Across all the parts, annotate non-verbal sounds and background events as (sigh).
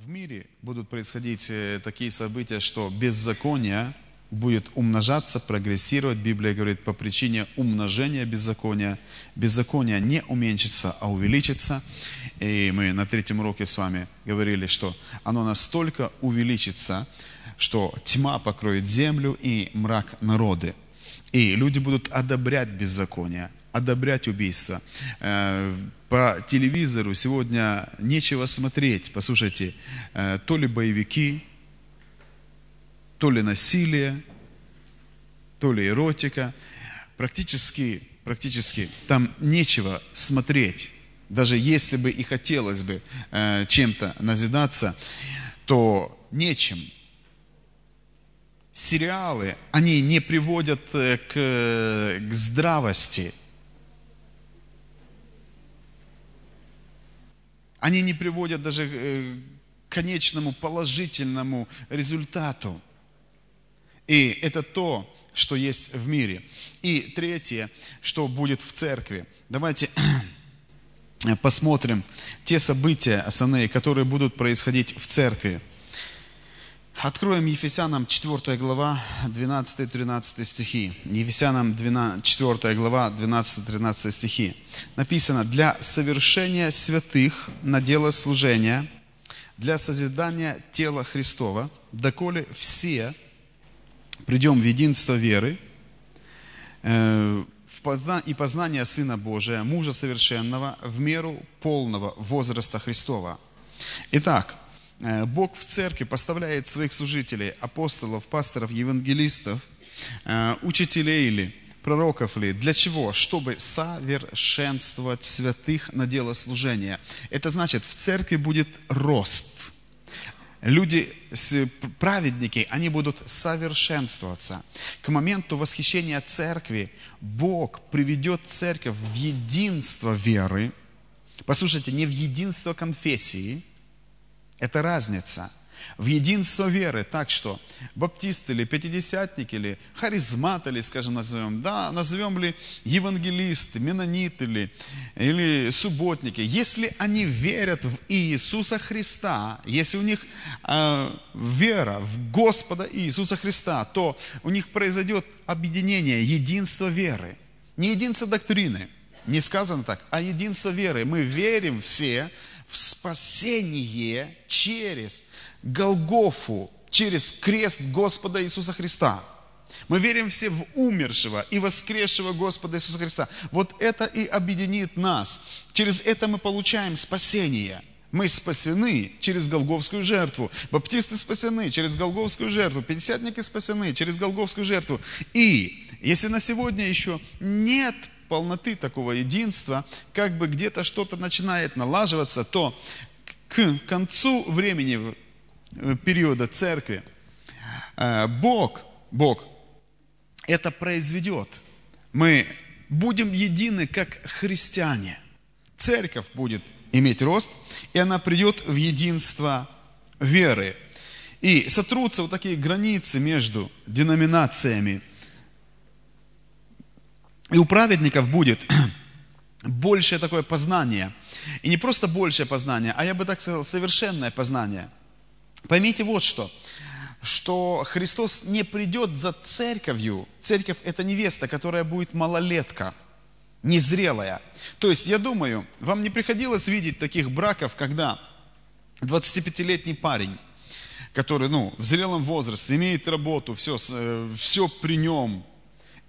в мире будут происходить э, такие события, что беззаконие будет умножаться, прогрессировать. Библия говорит, по причине умножения беззакония. Беззаконие не уменьшится, а увеличится. И мы на третьем уроке с вами говорили, что оно настолько увеличится, что тьма покроет землю и мрак народы. И люди будут одобрять беззаконие, одобрять убийство. Э, по телевизору сегодня нечего смотреть. Послушайте, э, то ли боевики, то ли насилие, то ли эротика. Практически, практически там нечего смотреть. Даже если бы и хотелось бы э, чем-то назидаться, то нечем. Сериалы, они не приводят к, к здравости. Они не приводят даже э, к конечному положительному результату. И это то, что есть в мире. И третье, что будет в церкви. Давайте (clears throat) посмотрим те события основные, которые будут происходить в церкви. Откроем Ефесянам 4 глава, 12-13 стихи. Ефесянам 12, 4 глава, 12-13 стихи. Написано, для совершения святых на дело служения, для созидания тела Христова, доколе все придем в единство веры э, и познание Сына Божия, мужа совершенного, в меру полного возраста Христова. Итак, Бог в церкви поставляет своих служителей, апостолов, пасторов, евангелистов, э, учителей или пророков ли. Для чего? Чтобы совершенствовать святых на дело служения. Это значит, в церкви будет рост – люди, праведники, они будут совершенствоваться. К моменту восхищения церкви Бог приведет церковь в единство веры. Послушайте, не в единство конфессии, это разница – в единство веры. Так что баптисты или пятидесятники или харизматы или, скажем, назовем, да, назовем ли евангелисты, менониты или, или субботники, если они верят в Иисуса Христа, если у них э, вера в Господа Иисуса Христа, то у них произойдет объединение, единство веры. Не единство доктрины, не сказано так, а единство веры. Мы верим все в спасение через Голгофу через крест Господа Иисуса Христа. Мы верим все в умершего и воскресшего Господа Иисуса Христа. Вот это и объединит нас. Через это мы получаем спасение. Мы спасены через Голговскую жертву. Баптисты спасены через Голговскую жертву. Пятидесятники спасены через Голговскую жертву. И если на сегодня еще нет полноты такого единства, как бы где-то что-то начинает налаживаться, то к концу времени Э, периода церкви, э, Бог, Бог это произведет. Мы будем едины, как христиане. Церковь будет иметь рост, и она придет в единство веры. И сотрутся вот такие границы между деноминациями. И у праведников будет (clears throat) большее такое познание. И не просто большее познание, а я бы так сказал, совершенное познание – Поймите вот что, что Христос не придет за церковью. Церковь – это невеста, которая будет малолетка, незрелая. То есть, я думаю, вам не приходилось видеть таких браков, когда 25-летний парень, который, ну, в зрелом возрасте, имеет работу, все, э, все при нем,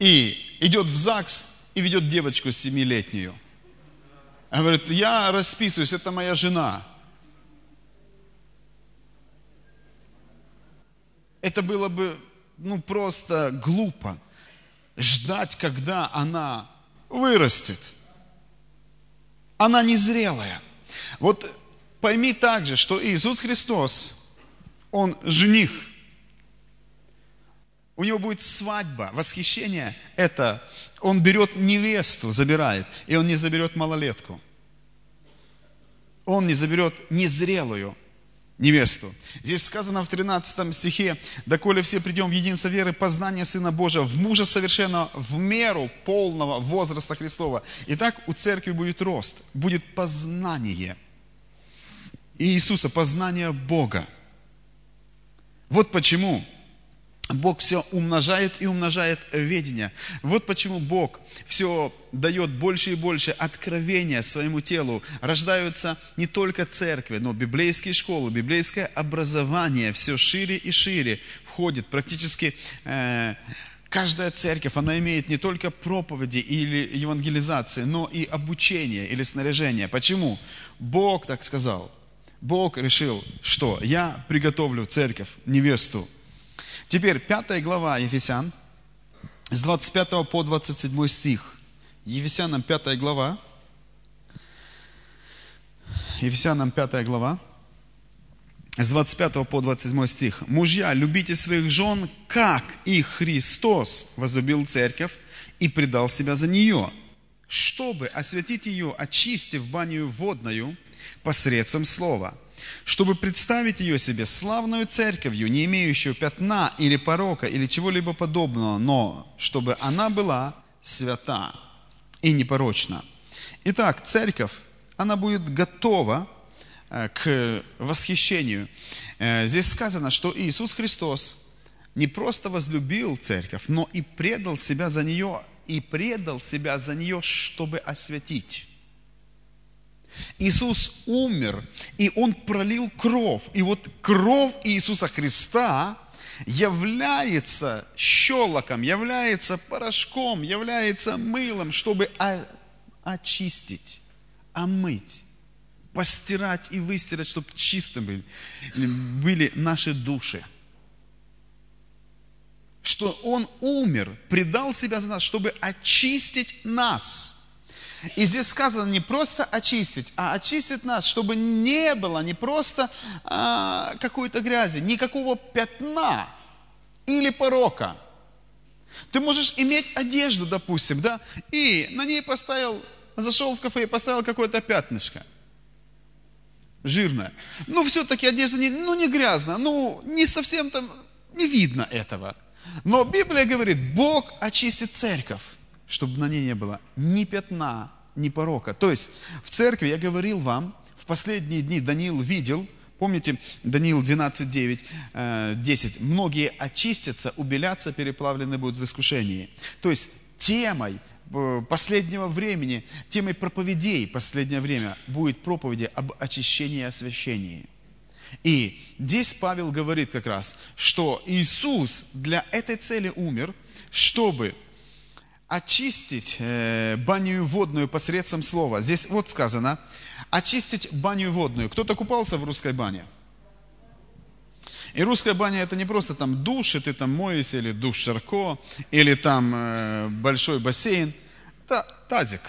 и идет в ЗАГС и ведет девочку 7-летнюю. Он говорит, я расписываюсь, это моя жена. Это было бы, ну, просто глупо ждать, когда она вырастет. Она незрелая. Вот пойми также, что Иисус Христос, Он жених. У него будет свадьба, восхищение. Это он берет невесту, забирает, и он не заберет малолетку. Он не заберет незрелую невесту. Здесь сказано в 13 стихе, «Доколе все придем в единство веры, познание Сына Божия, в мужа совершенно, в меру полного возраста Христова». Итак, у церкви будет рост, будет познание. Иисуса, познание Бога. Вот почему Бог все умножает и умножает ведение. Вот почему Бог все дает больше и больше откровения своему телу. Рождаются не только церкви, но библейские школы, библейское образование все шире и шире входит. Практически э, каждая церковь, она имеет не только проповеди или евангелизации, но и обучение или снаряжение. Почему? Бог так сказал. Бог решил, что я приготовлю церковь, невесту, Теперь пятая глава Ефесян, с 25 по 27 стих. Ефесянам пятая глава. Ефесянам пятая глава, с 25 по 27 стих. «Мужья, любите своих жен, как и Христос возлюбил церковь и предал себя за нее, чтобы осветить ее, очистив баню водную посредством слова, чтобы представить ее себе славную церковью, не имеющую пятна или порока или чего-либо подобного, но чтобы она была свята и непорочна. Итак, церковь, она будет готова э, к восхищению. Э, здесь сказано, что Иисус Христос не просто возлюбил церковь, но и предал себя за нее, и предал себя за нее, чтобы осветить. Иисус умер, и Он пролил кровь. И вот кровь Иисуса Христа является щелоком, является порошком, является мылом, чтобы очистить, омыть, постирать и выстирать, чтобы чисто были, были наши души. Что Он умер, предал себя за нас, чтобы очистить нас – и здесь сказано не просто очистить, а очистить нас, чтобы не было не просто а, какой-то грязи, никакого пятна или порока. Ты можешь иметь одежду, допустим, да, и на ней поставил, зашел в кафе и поставил какое-то пятнышко жирное. Ну, все-таки одежда не, ну, не грязная, ну, не совсем там, не видно этого. Но Библия говорит, Бог очистит церковь чтобы на ней не было ни пятна, ни порока. То есть в церкви, я говорил вам, в последние дни Даниил видел, помните, Даниил 12, 9, 10, многие очистятся, убелятся, переплавлены будут в искушении. То есть темой э, последнего времени, темой проповедей последнее время будет проповеди об очищении и освящении. И здесь Павел говорит как раз, что Иисус для этой цели умер, чтобы очистить э, баню водную посредством слова. Здесь вот сказано, очистить баню водную. Кто-то купался в русской бане? И русская баня это не просто там душ, и ты там моешься, или душ Шарко, или там э, большой бассейн. Это тазик.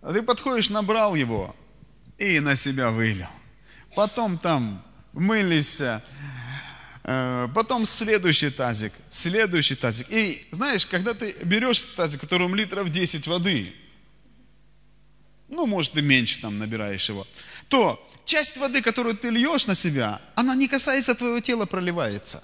А ты подходишь, набрал его и на себя вылил. Потом там мылись, потом следующий тазик, следующий тазик. И знаешь, когда ты берешь тазик, в котором литров 10 воды, ну, может, ты меньше там набираешь его, то часть воды, которую ты льешь на себя, она не касается твоего тела, проливается.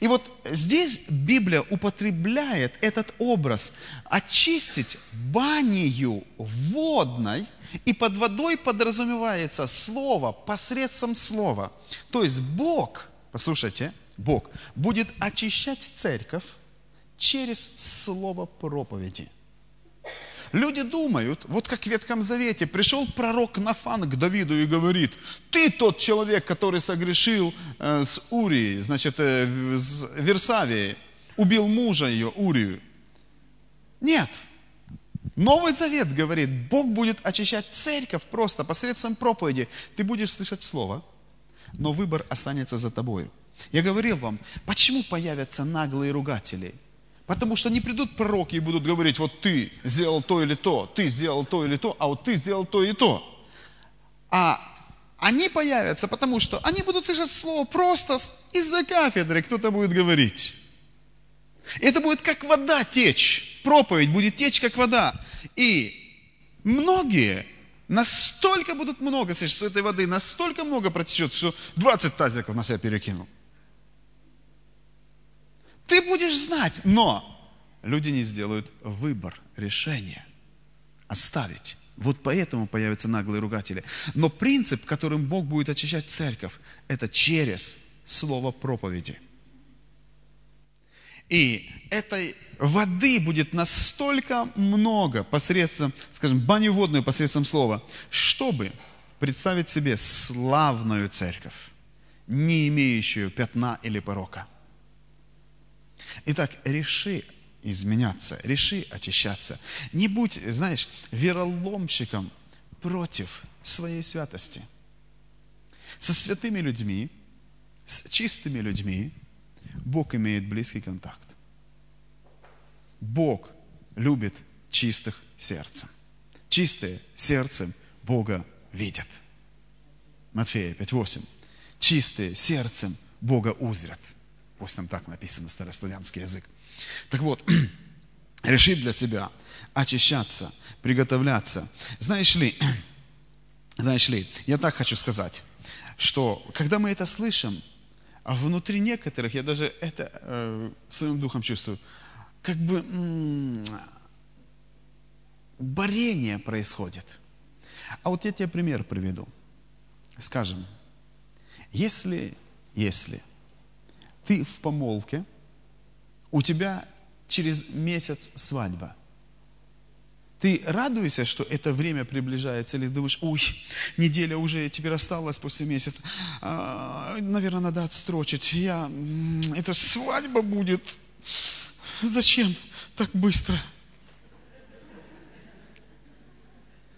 И вот здесь Библия употребляет этот образ очистить банию водной, и под водой подразумевается слово, посредством слова. То есть Бог, послушайте, Бог будет очищать церковь через слово проповеди. Люди думают, вот как в Ветхом Завете, пришел пророк Нафан к Давиду и говорит, ты тот человек, который согрешил э, с Урией, значит, э, с Версавией, убил мужа ее, Урию. Нет, Новый Завет говорит, Бог будет очищать церковь просто посредством проповеди. Ты будешь слышать Слово, но выбор останется за тобою. Я говорил вам, почему появятся наглые ругатели? Потому что не придут пророки и будут говорить, вот ты сделал то или то, ты сделал то или то, а вот ты сделал то и то. А они появятся, потому что они будут слышать слово просто из-за кафедры, кто-то будет говорить. Это будет как вода течь. Проповедь будет течь, как вода. И многие настолько будут много что этой воды настолько много протечет, что 20 тазиков на себя перекинул. Ты будешь знать, но люди не сделают выбор, решение оставить Вот поэтому появятся наглые ругатели. Но принцип, которым Бог будет очищать церковь, это через слово проповеди. И этой воды будет настолько много посредством, скажем, баню водную посредством слова, чтобы представить себе славную церковь, не имеющую пятна или порока. Итак, реши изменяться, реши очищаться. Не будь, знаешь, вероломщиком против своей святости. Со святыми людьми, с чистыми людьми Бог имеет близкий контакт. Бог любит чистых сердцем. Чистые сердцем Бога видят. Матфея 5.8. Чистые сердцем Бога узрят. Пусть там так написано, старославянский язык. Так вот, (clears throat) решить для себя очищаться, приготовляться. Знаешь ли, (clears throat) знаешь ли, я так хочу сказать, что когда мы это слышим, а внутри некоторых, я даже это э, своим духом чувствую, как бы м- борение происходит. А вот я тебе пример приведу. Скажем, если, если ты в помолке, у тебя через месяц свадьба. Ты радуешься, что это время приближается, или думаешь, ой, неделя уже теперь осталась после месяца, а, наверное, надо отстрочить, я, это свадьба будет, зачем так быстро?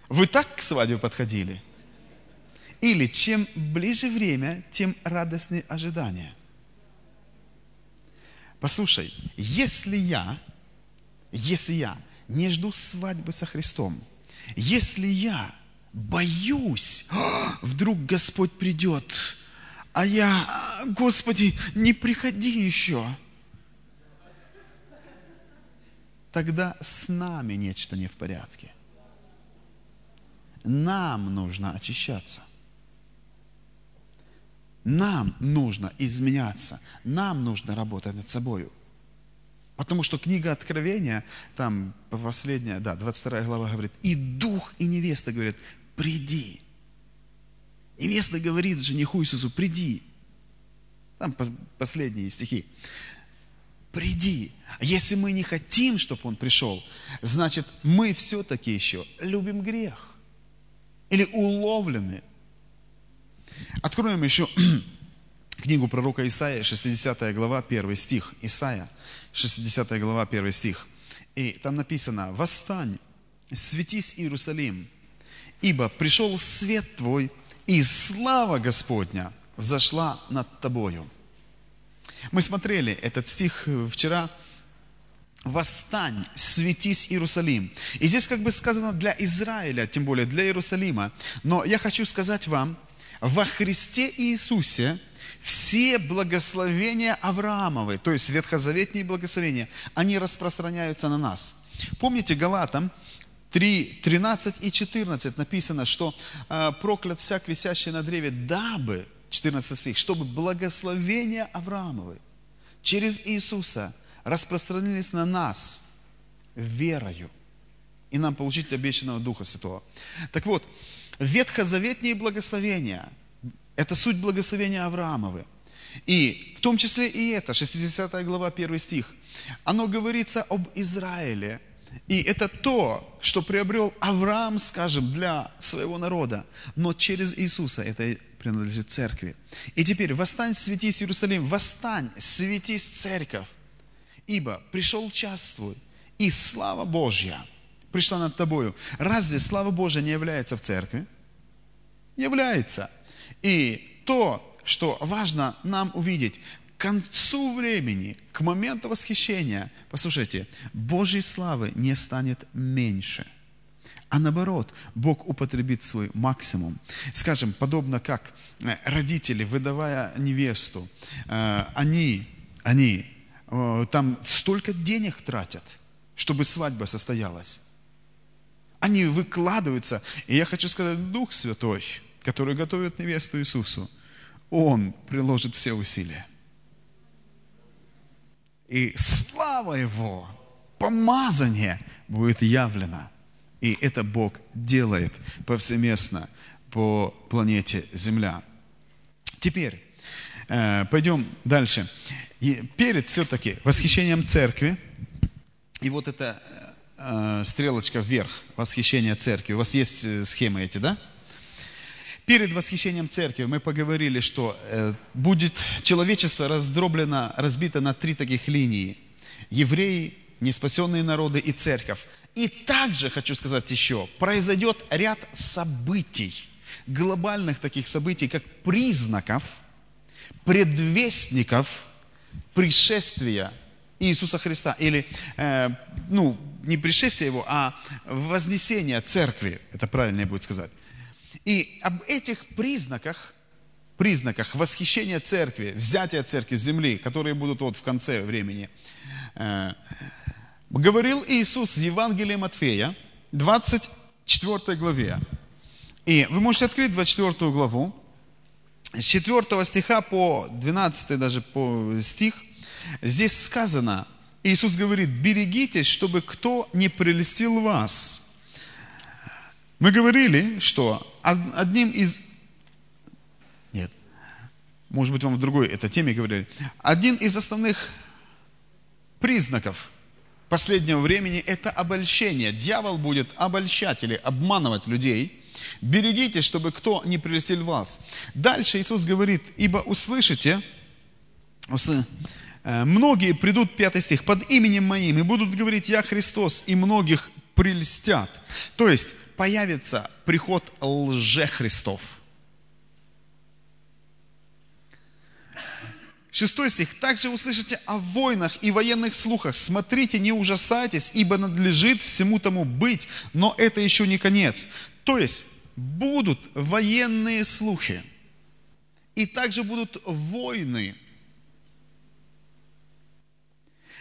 Вы так к свадьбе подходили? Или чем ближе время, тем радостнее ожидания? Послушай, если я, если я не жду свадьбы со Христом, если я боюсь, вдруг Господь придет, а я, Господи, не приходи еще, тогда с нами нечто не в порядке. Нам нужно очищаться. Нам нужно изменяться, нам нужно работать над собой. Потому что книга Откровения, там последняя, да, 22 глава говорит, и дух, и невеста говорят, приди. Невеста говорит жениху Иисусу, приди. Там последние стихи. Приди. А если мы не хотим, чтобы он пришел, значит, мы все-таки еще любим грех. Или уловлены Откроем еще (clears throat) книгу пророка Исаия, 60 глава, 1 стих. Исаия, 60 глава, 1 стих. И там написано, «Восстань, светись, Иерусалим, ибо пришел свет твой, и слава Господня взошла над тобою». Мы смотрели этот стих вчера, «Восстань, светись, Иерусалим». И здесь как бы сказано для Израиля, тем более для Иерусалима. Но я хочу сказать вам, во Христе Иисусе все благословения Авраамовы, то есть ветхозаветные благословения, они распространяются на нас. Помните Галатам 3, 13 и 14 написано, что э, проклят всяк висящий на древе, дабы, 14 стих, чтобы благословения Авраамовы через Иисуса распространились на нас верою, и нам получить обещанного Духа Святого. Так вот, ветхозаветные благословения – это суть благословения Авраамовы. И в том числе и это, 60 глава, 1 стих, оно говорится об Израиле. И это то, что приобрел Авраам, скажем, для своего народа. Но через Иисуса это принадлежит церкви. И теперь восстань, светись, Иерусалим, восстань, светись, церковь. Ибо пришел час свой, и слава Божья – пришла над тобою. Разве слава Божия не является в церкви? Является. И то, что важно нам увидеть, к концу времени, к моменту восхищения, послушайте, Божьей славы не станет меньше. А наоборот, Бог употребит свой максимум. Скажем, подобно как э, родители, выдавая невесту, э, они, они э, там столько денег тратят, чтобы свадьба состоялась. Они выкладываются. И я хочу сказать, Дух Святой, который готовит невесту Иисусу, Он приложит все усилия. И слава Его, помазание будет явлено И это Бог делает повсеместно по планете Земля. Теперь, э, пойдем дальше. И перед все-таки восхищением церкви, и вот эта э, стрелочка вверх, восхищение церкви, у вас есть э, схемы эти, да? Перед восхищением церкви мы поговорили, что э, будет человечество раздроблено, разбито на три таких линии. Евреи, неспасенные народы и церковь. И также, хочу сказать еще, произойдет ряд событий, глобальных таких событий, как признаков, предвестников пришествия Иисуса Христа. Или, э, ну, не пришествия Его, а вознесения церкви, это правильнее будет сказать. И об этих признаках, признаках восхищения церкви, взятия церкви с земли, которые будут вот в конце времени, э, говорил Иисус в Евангелии Матфея, 24 главе. И вы можете открыть 24 главу, с 4 стиха по 12 даже по стих, здесь сказано, Иисус говорит, берегитесь, чтобы кто не прелестил вас. Мы говорили, что одним из... Нет, может быть, вам в другой этой теме говорили. Один из основных признаков последнего времени – это обольщение. Дьявол будет обольщать или обманывать людей. Берегитесь, чтобы кто не прелестил вас. Дальше Иисус говорит, ибо услышите, э, многие придут, пятый стих, под именем моим и будут говорить, я Христос, и многих прельстят. То есть появится приход лже-христов – Шестой стих. «Также услышите о войнах и военных слухах. Смотрите, не ужасайтесь, ибо надлежит всему тому быть, но это еще не конец». То есть, будут военные слухи. И также будут войны.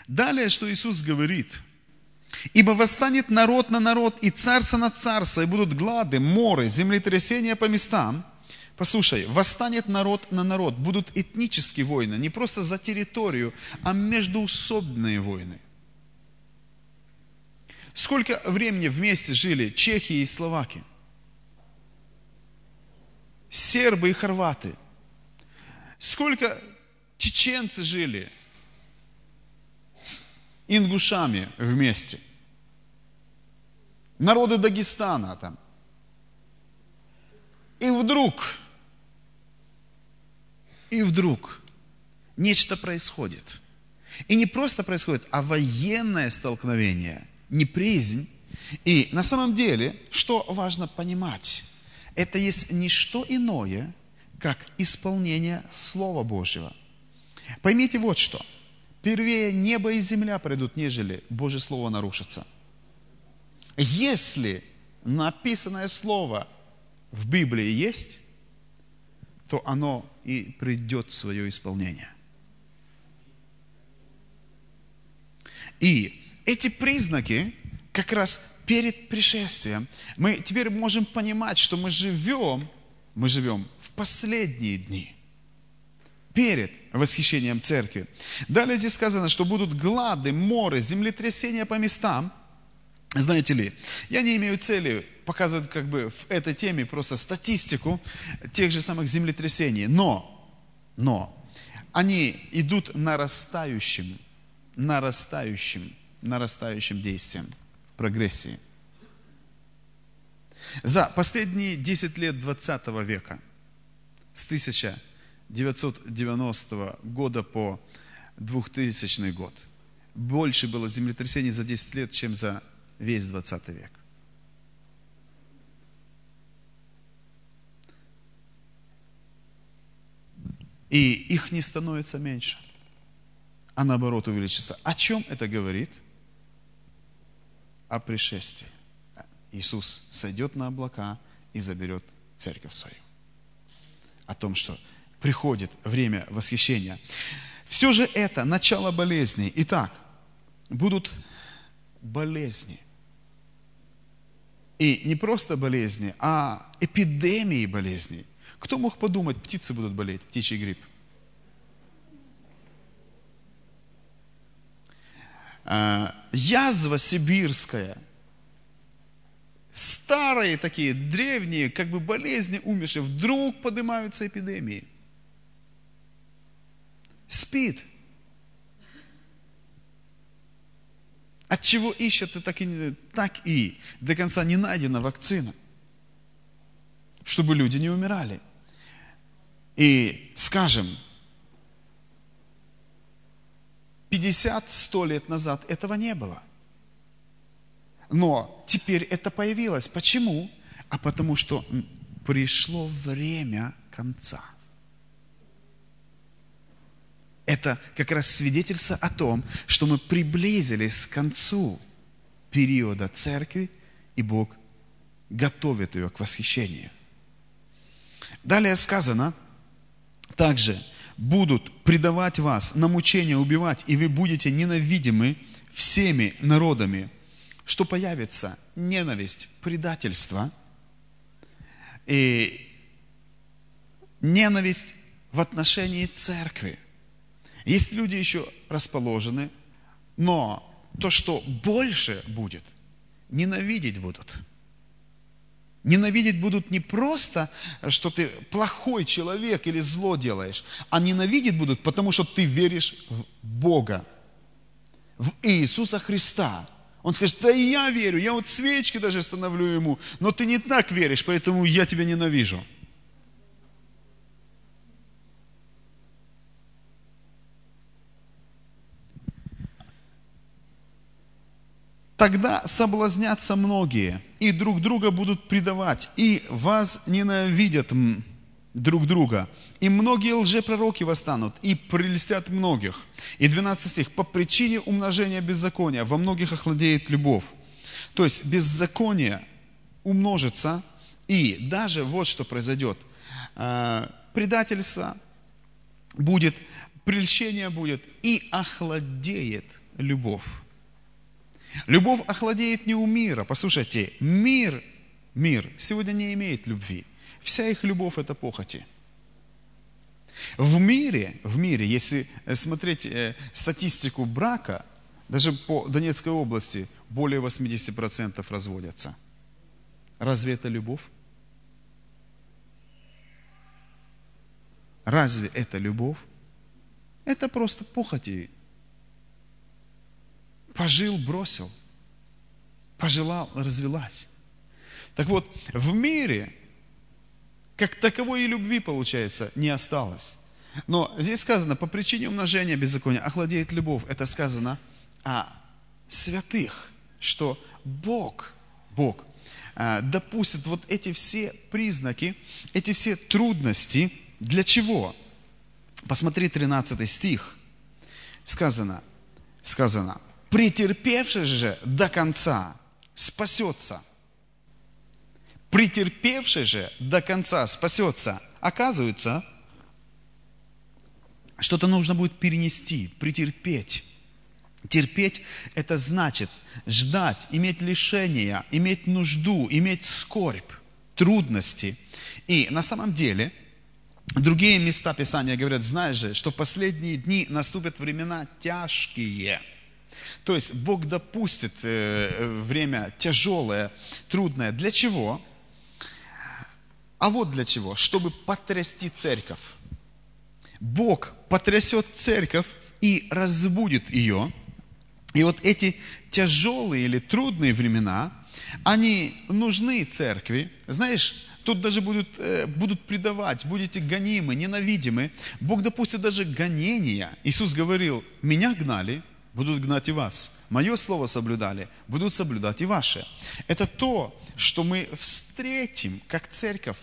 Далее, что Иисус говорит. «Ибо восстанет народ на народ, и царство на царство, и будут глады, моры, землетрясения по местам». Послушай, восстанет народ на народ, будут этнические войны, не просто за территорию, а междуусобные войны. Сколько времени вместе жили чехи и словаки? Сербы и хорваты? Сколько чеченцы жили ингушами вместе? Народы Дагестана там. И вдруг и вдруг нечто происходит. И не просто происходит, а военное столкновение, неприязнь. И на самом деле, что важно понимать, это есть не что иное, как исполнение Слова Божьего. Поймите вот что. Первее небо и земля пройдут, нежели Божье Слово нарушится. Если написанное Слово в Библии есть, то оно и придет в свое исполнение. И эти признаки как раз перед пришествием мы теперь можем понимать, что мы живем, мы живем в последние дни перед восхищением церкви. Далее здесь сказано, что будут глады, моры, землетрясения по местам. Знаете ли, я не имею цели показывают как бы в этой теме просто статистику тех же самых землетрясений. Но, но, они идут нарастающим, нарастающим, нарастающим действием, прогрессии. За последние 10 лет 20 века, с 1990 года по 2000 год, больше было землетрясений за 10 лет, чем за весь 20 век. И их не становится меньше, а наоборот увеличится. О чем это говорит? О пришествии. Иисус сойдет на облака и заберет церковь свою. О том, что приходит время восхищения. Все же это начало болезней. Итак, будут болезни. И не просто болезни, а эпидемии болезней – кто мог подумать, птицы будут болеть, птичий грипп? А, язва сибирская. старые такие, древние, как бы болезни умершие, вдруг поднимаются эпидемии. Спит. От чего ищет, и так и, так и до конца не найдена вакцина, чтобы люди не умирали. И скажем, 50-100 лет назад этого не было. Но теперь это появилось. Почему? А потому что пришло время конца. Это как раз свидетельство о том, что мы приблизились к концу периода церкви, и Бог готовит ее к восхищению. Далее сказано, также будут предавать вас на мучение, убивать, и вы будете ненавидимы всеми народами, что появится ненависть, предательство и ненависть в отношении церкви. Есть люди еще расположены, но то, что больше будет, ненавидеть будут. Ненавидеть будут не просто, что ты плохой человек или зло делаешь, а ненавидеть будут, потому что ты веришь в Бога, в Иисуса Христа, он скажет, да и я верю, я вот свечки даже становлю ему, но ты не так веришь, поэтому я тебя ненавижу. Тогда соблазнятся многие, и друг друга будут предавать, и вас ненавидят друг друга. И многие лжепророки восстанут и прелестят многих. И 12 стих. По причине умножения беззакония во многих охладеет любовь. То есть беззаконие умножится, и даже вот что произойдет. А, предательство будет, прельщение будет, и охладеет любовь. Любовь охладеет не у мира. Послушайте, мир, мир сегодня не имеет любви. Вся их любовь – это похоти. В мире, в мире, если э, смотреть э, статистику брака, даже по Донецкой области более 80% разводятся. Разве это любовь? Разве это любовь? Это просто похоти. Пожил, бросил. Пожелал, развелась. Так вот, в мире как таковой и любви, получается, не осталось. Но здесь сказано, по причине умножения беззакония охладеет любовь. Это сказано о святых, что Бог, Бог а, допустит вот эти все признаки, эти все трудности. Для чего? Посмотри 13 стих. Сказано, сказано, претерпевший же до конца спасется претерпевший же до конца спасется. Оказывается, что-то нужно будет перенести, претерпеть. Терпеть – это значит ждать, иметь лишения, иметь нужду, иметь скорбь, трудности. И на самом деле, другие места Писания говорят, знаешь же, что в последние дни наступят времена тяжкие. То есть Бог допустит э, время тяжелое, трудное. Для чего? А вот для чего? Чтобы потрясти церковь. Бог потрясет церковь и разбудит ее. И вот эти тяжелые или трудные времена, они нужны церкви. Знаешь, тут даже будут, э, будут предавать, будете гонимы, ненавидимы. Бог допустит даже гонения. Иисус говорил, меня гнали, будут гнать и вас. Мое слово соблюдали, будут соблюдать и ваше. Это то, что мы встретим, как церковь,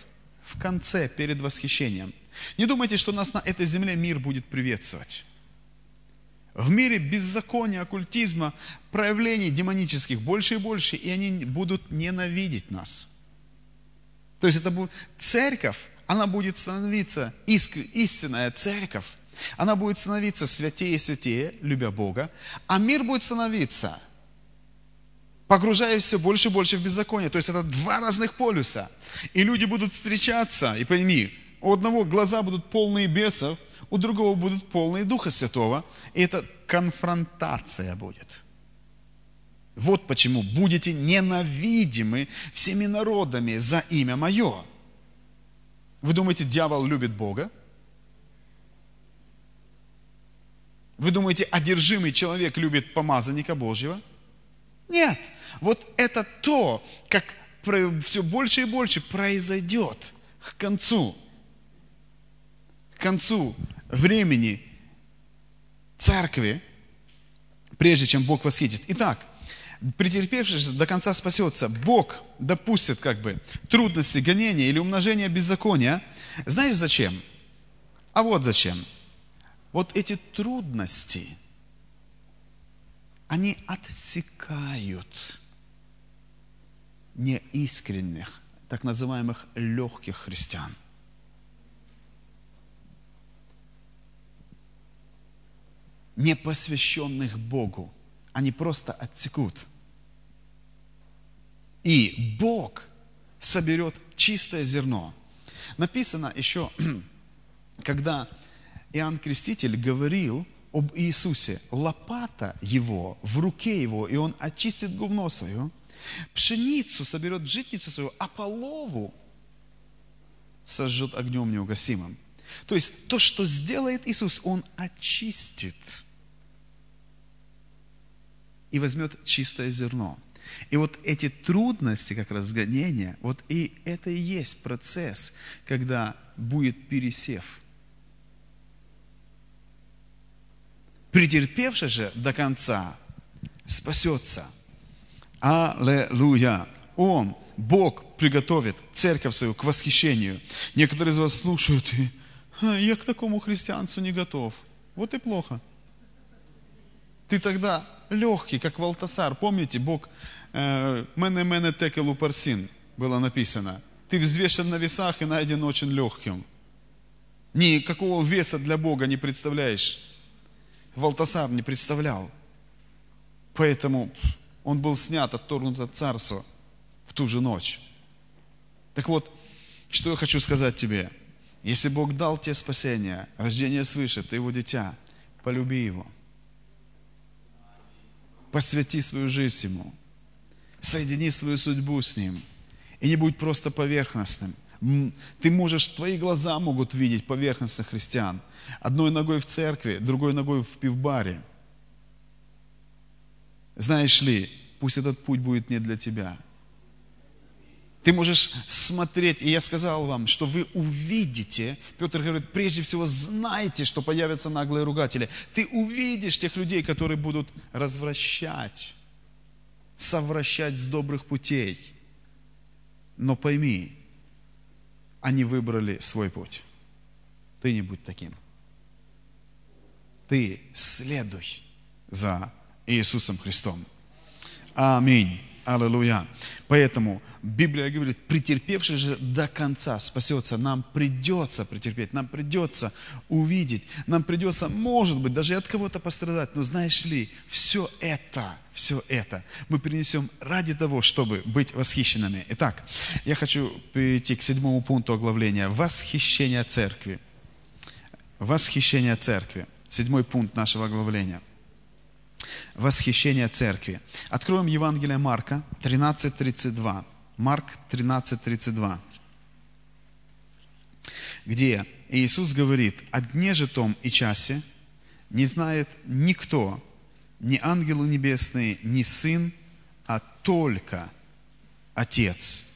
в конце, перед восхищением. Не думайте, что нас на этой земле мир будет приветствовать. В мире беззакония, оккультизма, проявлений демонических больше и больше, и они будут ненавидеть нас. То есть это будет церковь, она будет становиться, истинная церковь, она будет становиться святее и святее, любя Бога, а мир будет становиться, погружаясь все больше и больше в беззаконие. То есть это два разных полюса. И люди будут встречаться, и пойми, у одного глаза будут полные бесов, у другого будут полные Духа Святого. И это конфронтация будет. Вот почему будете ненавидимы всеми народами за имя Мое. Вы думаете, дьявол любит Бога? Вы думаете, одержимый человек любит помазанника Божьего? Нет. Вот это то, как все больше и больше произойдет к концу. К концу времени церкви, прежде чем Бог восхитит. Итак, претерпевший до конца спасется. Бог допустит как бы трудности, гонения или умножения беззакония. Знаешь зачем? А вот зачем. Вот эти трудности, они отсекают неискренних, так называемых легких христиан. Непосвященных Богу. Они просто отсекут. И Бог соберет чистое зерно. Написано еще, (clears throat) когда Иоанн Креститель говорил об Иисусе, лопата его в руке его, и он очистит гумно свое, пшеницу соберет в житницу свою, а полову сожжет огнем неугасимым. То есть то, что сделает Иисус, Он очистит и возьмет чистое зерно. И вот эти трудности, как раз гонения, вот и это и есть процесс, когда будет пересев. Претерпевший же до конца спасется. Аллилуйя! Он, Бог, приготовит церковь свою к восхищению. Некоторые из вас слушают, и я к такому христианцу не готов. Вот и плохо. Ты тогда легкий, как Валтасар. Помните, Бог «Мене мене текелу парсин» было написано. Ты взвешен на весах и найден очень легким. Никакого веса для Бога не представляешь. Валтасар не представлял. Поэтому он был снят, отторгнут от царства в ту же ночь. Так вот, что я хочу сказать тебе. Если Бог дал тебе спасение, рождение свыше, ты его дитя, полюби его. Посвяти свою жизнь ему соедини свою судьбу с Ним. И не будь просто поверхностным. Ты можешь, твои глаза могут видеть поверхностных христиан. Одной ногой в церкви, другой ногой в пивбаре. Знаешь ли, пусть этот путь будет не для тебя. Ты можешь смотреть, и я сказал вам, что вы увидите, Петр говорит, прежде всего знайте, что появятся наглые ругатели. Ты увидишь тех людей, которые будут развращать совращать с добрых путей. Но пойми, они выбрали свой путь. Ты не будь таким. Ты следуй за Иисусом Христом. Аминь. Аллилуйя. Поэтому Библия говорит, претерпевший же до конца спасется. Нам придется претерпеть, нам придется увидеть, нам придется, может быть, даже от кого-то пострадать. Но знаешь ли, все это, все это мы принесем ради того, чтобы быть восхищенными. Итак, я хочу перейти к седьмому пункту оглавления. Восхищение церкви. Восхищение церкви. Седьмой пункт нашего оглавления – восхищение церкви. Откроем Евангелие Марка 13.32. Марк 13.32. Где Иисус говорит, о дне же том и часе не знает никто, ни ангелы небесные, ни Сын, а только Отец.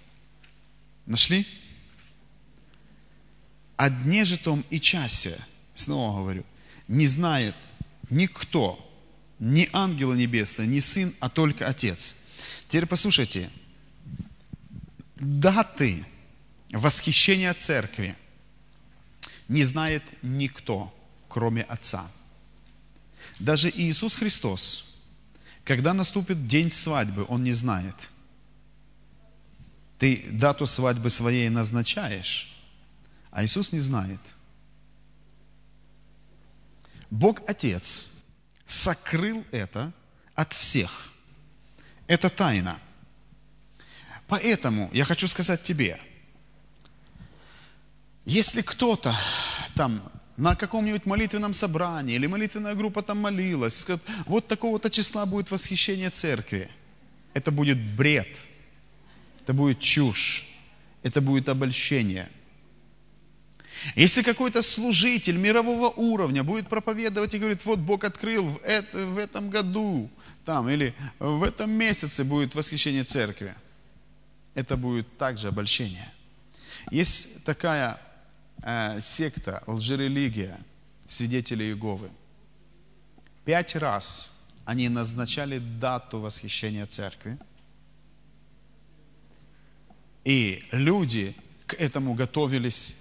Нашли? О дне же том и часе, снова говорю, не знает никто, ни ангела небесные, ни сын, а только отец. Теперь послушайте. Даты восхищения церкви не знает никто, кроме Отца. Даже Иисус Христос, когда наступит день свадьбы, Он не знает. Ты дату свадьбы своей назначаешь, а Иисус не знает. Бог Отец – сокрыл это от всех. Это тайна. Поэтому я хочу сказать тебе, если кто-то там на каком-нибудь молитвенном собрании или молитвенная группа там молилась, скажет, вот такого-то числа будет восхищение церкви. это будет бред, это будет чушь, это будет обольщение. Если какой-то служитель мирового уровня будет проповедовать и говорит, вот Бог открыл в, это, в этом году, там, или в этом месяце будет восхищение церкви, это будет также обольщение. Есть такая э, секта, лжерелигия, свидетели Иеговы. Пять раз они назначали дату восхищения церкви. И люди к этому готовились,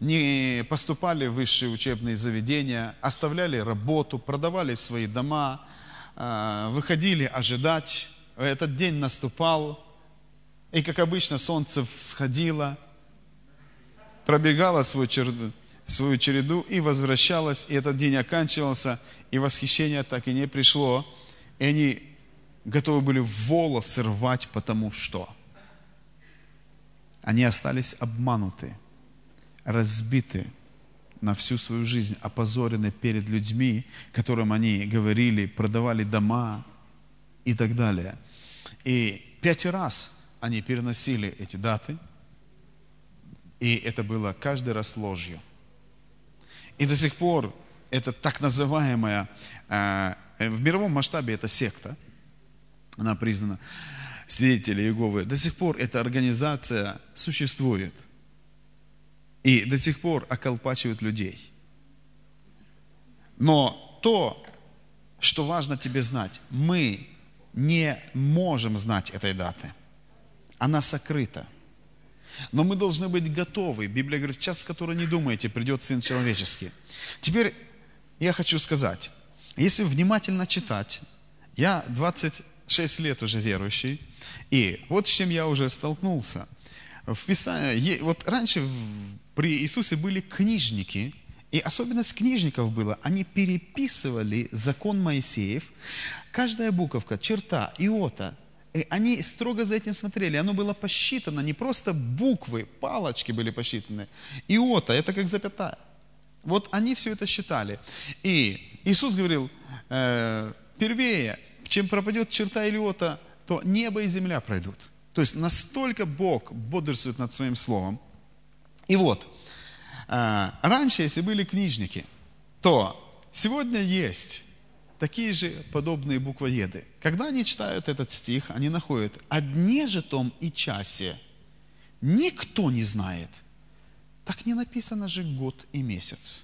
не поступали в высшие учебные заведения, оставляли работу, продавали свои дома, э, выходили ожидать. Этот день наступал, и, как обычно, солнце всходило, пробегало свой череду, свою череду и возвращалось, и этот день оканчивался, и восхищение так и не пришло. И они готовы были волосы рвать, потому что они остались обмануты, разбиты на всю свою жизнь, опозорены перед людьми, которым они говорили, продавали дома и так далее. И пять раз они переносили эти даты, и это было каждый раз ложью. И до сих пор это так называемая, э, в мировом масштабе это секта, она признана свидетели Иеговы, до сих пор эта организация существует. И до сих пор околпачивают людей. Но то, что важно тебе знать, мы не можем знать этой даты. Она сокрыта. Но мы должны быть готовы. Библия говорит, час, который не думаете, придет Сын Человеческий. Теперь я хочу сказать, если внимательно читать, я 26 лет уже верующий, и вот с чем я уже столкнулся. В Писании, вот раньше при Иисусе были книжники, и особенность книжников было, они переписывали закон Моисеев, каждая буковка, черта, иота, и они строго за этим смотрели. Оно было посчитано, не просто буквы, палочки были посчитаны. Иота, это как запятая. Вот они все это считали. И Иисус говорил, э, первее, чем пропадет черта или иота, то небо и земля пройдут. То есть настолько Бог бодрствует над своим словом. И вот, э, раньше, если были книжники, то сегодня есть такие же подобные буквоеды. Когда они читают этот стих, они находят о дне же том и часе никто не знает. Так не написано же год и месяц.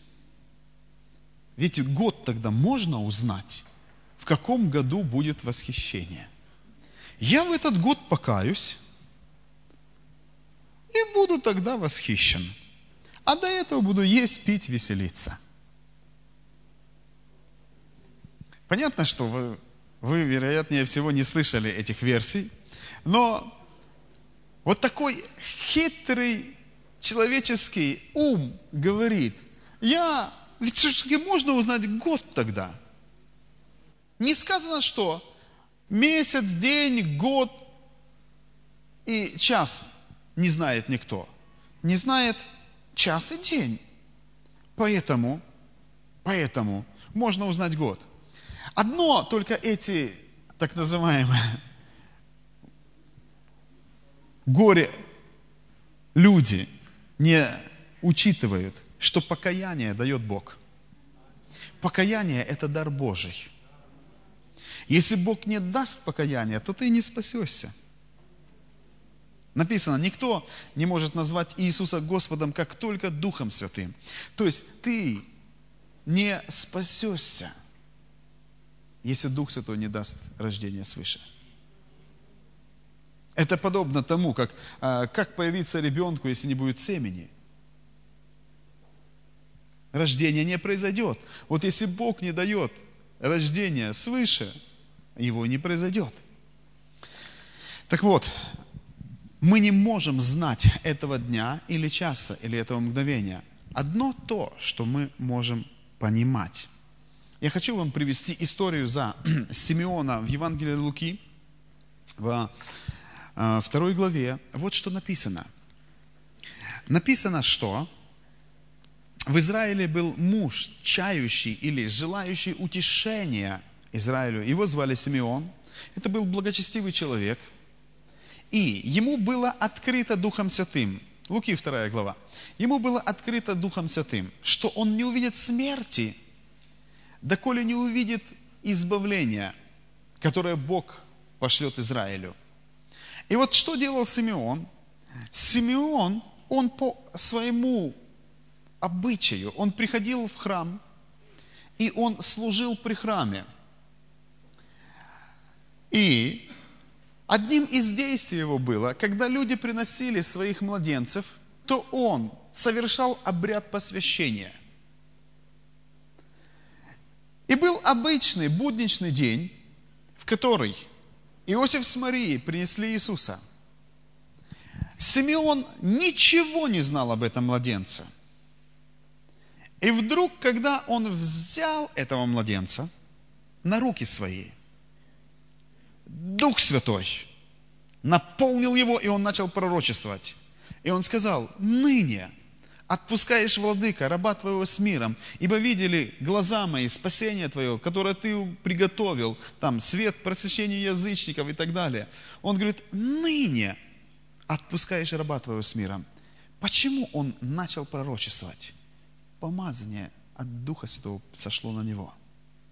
Ведь год тогда можно узнать, в каком году будет восхищение. Я в этот год покаюсь и буду тогда восхищен. А до этого буду есть, пить, веселиться – Понятно, что вы, вы, вероятнее всего, не слышали этих версий, но вот такой хитрый человеческий ум говорит, я, ведь все-таки можно узнать год тогда. Не сказано, что месяц, день, год и час не знает никто. Не знает час и день. Поэтому, поэтому можно узнать год – Одно только эти так называемые горе люди не учитывают, что покаяние дает Бог. Покаяние – это дар Божий. Если Бог не даст покаяние, то ты не спасешься. Написано, никто не может назвать Иисуса Господом, как только Духом Святым. То есть ты не спасешься если Дух Святой не даст рождения свыше. Это подобно тому, как, а, как появиться ребенку, если не будет семени. Рождение не произойдет. Вот если Бог не дает рождения свыше, его не произойдет. Так вот, мы не можем знать этого дня или часа, или этого мгновения. Одно то, что мы можем понимать. Я хочу вам привести историю за (clears throat) Симеона в Евангелии Луки, в э, второй главе. Вот что написано. Написано, что в Израиле был муж, чающий или желающий утешения Израилю. Его звали Симеон. Это был благочестивый человек. И ему было открыто Духом Святым. Луки 2 глава. Ему было открыто Духом Святым, что он не увидит смерти, доколе не увидит избавления, которое Бог пошлет Израилю. И вот что делал Симеон? Симеон, он по своему обычаю, он приходил в храм, и он служил при храме. И одним из действий его было, когда люди приносили своих младенцев, то он совершал обряд посвящения. И был обычный будничный день, в который Иосиф с Марией принесли Иисуса. Симеон ничего не знал об этом младенце. И вдруг, когда он взял этого младенца на руки свои, Дух Святой наполнил его, и он начал пророчествовать. И он сказал, ныне отпускаешь, владыка, раба твоего с миром, ибо видели глаза мои спасение твое, которое ты приготовил, там, свет просвещению язычников и так далее. Он говорит, ныне отпускаешь раба твоего с миром. Почему он начал пророчествовать? Помазание от Духа Святого сошло на него.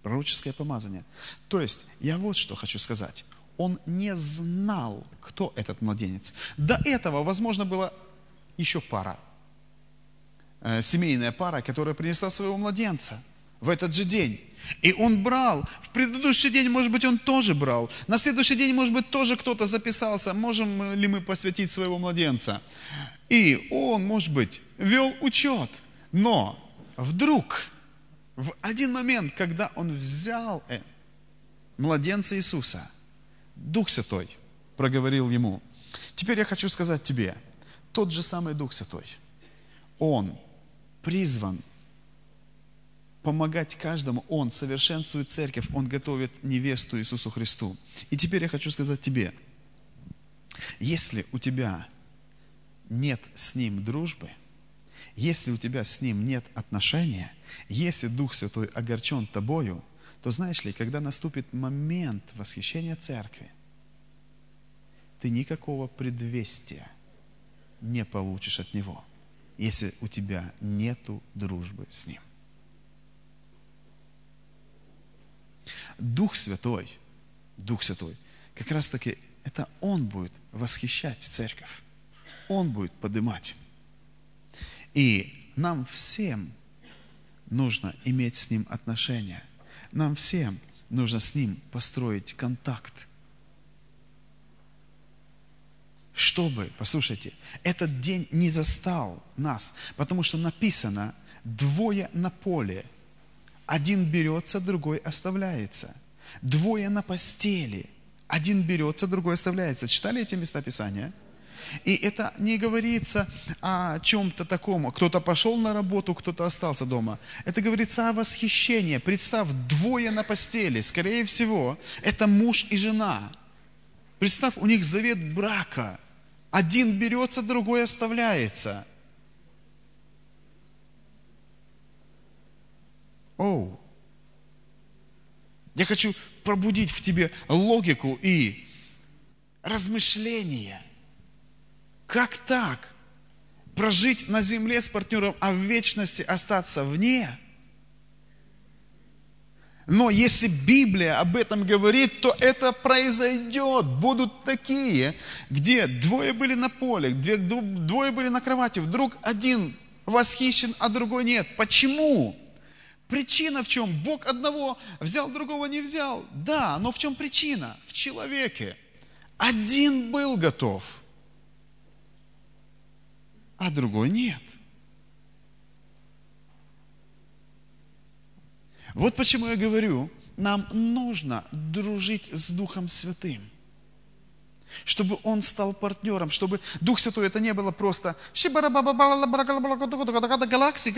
Пророческое помазание. То есть, я вот что хочу сказать. Он не знал, кто этот младенец. До этого, возможно, была еще пара Э, семейная пара, которая принесла своего младенца в этот же день. И он брал. В предыдущий день, может быть, он тоже брал. На следующий день, может быть, тоже кто-то записался. Можем ли мы посвятить своего младенца? И он, может быть, вел учет. Но вдруг, в один момент, когда он взял э, младенца Иисуса, Дух Святой проговорил ему. Теперь я хочу сказать тебе, тот же самый Дух Святой, Он призван помогать каждому. Он совершенствует церковь, Он готовит невесту Иисусу Христу. И теперь я хочу сказать тебе, если у тебя нет с Ним дружбы, если у тебя с Ним нет отношения, если Дух Святой огорчен тобою, то знаешь ли, когда наступит момент восхищения церкви, ты никакого предвестия не получишь от Него – если у тебя нету дружбы с Ним. Дух Святой, Дух Святой, как раз таки это Он будет восхищать церковь. Он будет поднимать. И нам всем нужно иметь с Ним отношения. Нам всем нужно с Ним построить контакт. чтобы, послушайте, этот день не застал нас, потому что написано двое на поле. Один берется, другой оставляется. Двое на постели. Один берется, другой оставляется. Читали эти места Писания? И это не говорится о чем-то таком. Кто-то пошел на работу, кто-то остался дома. Это говорится о восхищении. Представь, двое на постели. Скорее всего, это муж и жена. Представь, у них завет брака – один берется, другой оставляется. Оу. Я хочу пробудить в тебе логику и размышление. Как так? Прожить на земле с партнером, а в вечности остаться вне – но если Библия об этом говорит, то это произойдет. Будут такие, где двое были на поле, где двое были на кровати, вдруг один восхищен, а другой нет. Почему? Причина в чем? Бог одного взял, другого не взял. Да, но в чем причина? В человеке. Один был готов, а другой нет. Вот почему я говорю, нам нужно дружить с Духом Святым. Чтобы Он стал партнером, чтобы Дух Святой это не было просто галаксии,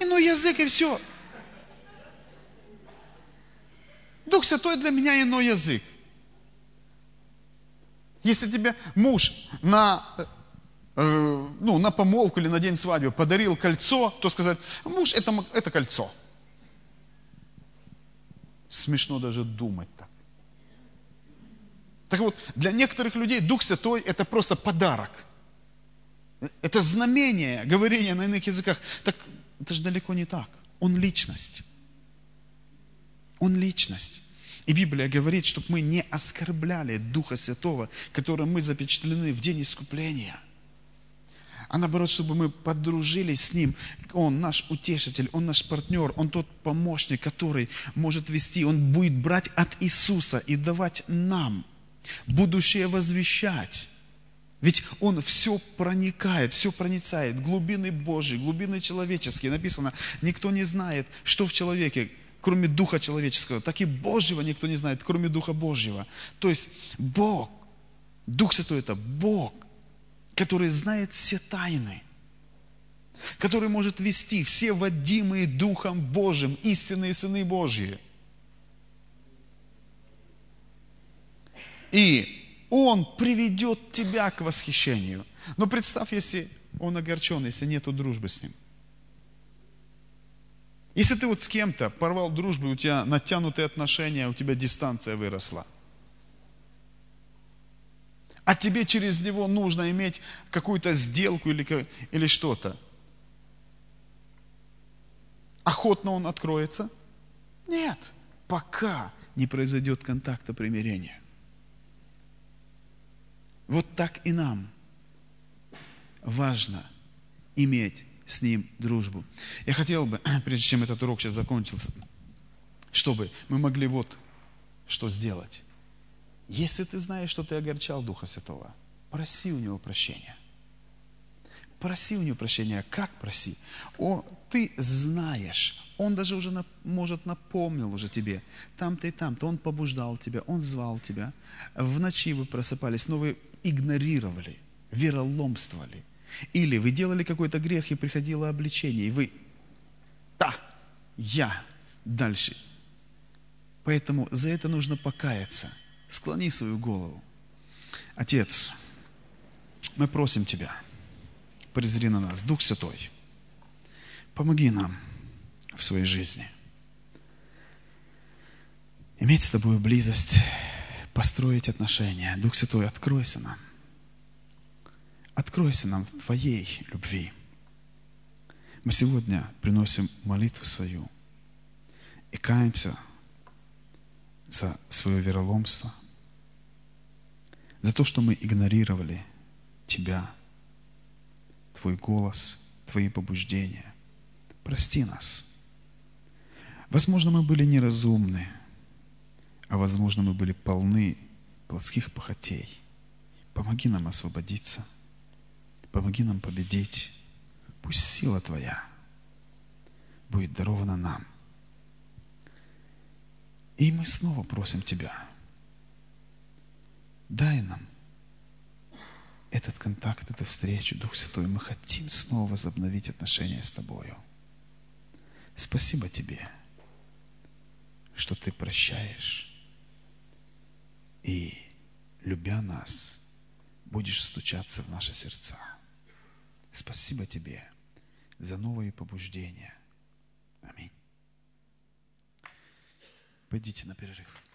ну язык и все. Дух Святой для меня иной язык. Если тебе муж на, э, ну, на помолвку или на день свадьбы подарил кольцо, то сказать, муж это, это кольцо. Смешно даже думать так. Так вот, для некоторых людей Дух Святой – это просто подарок. Это знамение говорения на иных языках. Так это же далеко не так. Он личность. Он личность. И Библия говорит, чтобы мы не оскорбляли Духа Святого, которым мы запечатлены в день искупления. А наоборот, чтобы мы подружились с Ним. Он наш утешитель, Он наш партнер, Он тот помощник, который может вести, Он будет брать от Иисуса и давать нам будущее возвещать. Ведь Он все проникает, все проницает, глубины Божьи, глубины человеческие. Написано, никто не знает, что в человеке, кроме Духа человеческого, так и Божьего никто не знает, кроме Духа Божьего. То есть Бог, Дух Святой это Бог, который знает все тайны, который может вести все водимые Духом Божьим, истинные сыны Божьи. И Он приведет тебя к восхищению. Но представь, если он огорчен, если нету дружбы с ним – если ты вот с кем-то порвал дружбу, у тебя натянутые отношения, у тебя дистанция выросла. А тебе через него нужно иметь какую-то сделку или, или что-то. Охотно он откроется? Нет, пока не произойдет контакта примирения. Вот так и нам важно иметь с ним дружбу. Я хотел бы, (clears throat) прежде чем этот урок сейчас закончился, чтобы мы могли вот что сделать. Если ты знаешь, что ты огорчал Духа Святого, проси у Него прощения. Проси у Него прощения. Как проси? О, ты знаешь. Он даже уже, может, напомнил уже тебе. Там-то и там-то. Он побуждал тебя, Он звал тебя. В ночи вы просыпались, но вы игнорировали, вероломствовали – или вы делали какой-то грех, и приходило обличение, и вы, да, я, дальше. Поэтому за это нужно покаяться. Склони свою голову. Отец, мы просим Тебя, презри на нас, Дух Святой, помоги нам в своей жизни. Иметь с Тобой близость, построить отношения. Дух Святой, откройся нам. Откройся нам в Твоей любви. Мы сегодня приносим молитву свою и каемся за свое вероломство, за то, что мы игнорировали Тебя, Твой голос, Твои побуждения. Прости нас. Возможно, мы были неразумны, а возможно, мы были полны плотских похотей. Помоги нам освободиться – Помоги нам победить. Пусть сила Твоя будет дарована нам. И мы снова просим Тебя, дай нам этот контакт, эту встречу, Дух Святой. Мы хотим снова возобновить отношения с Тобою. Спасибо Тебе, что Ты прощаешь и, любя нас, будешь стучаться в наши сердца. Спасибо Тебе за новые побуждения. Аминь. Пойдите на перерыв.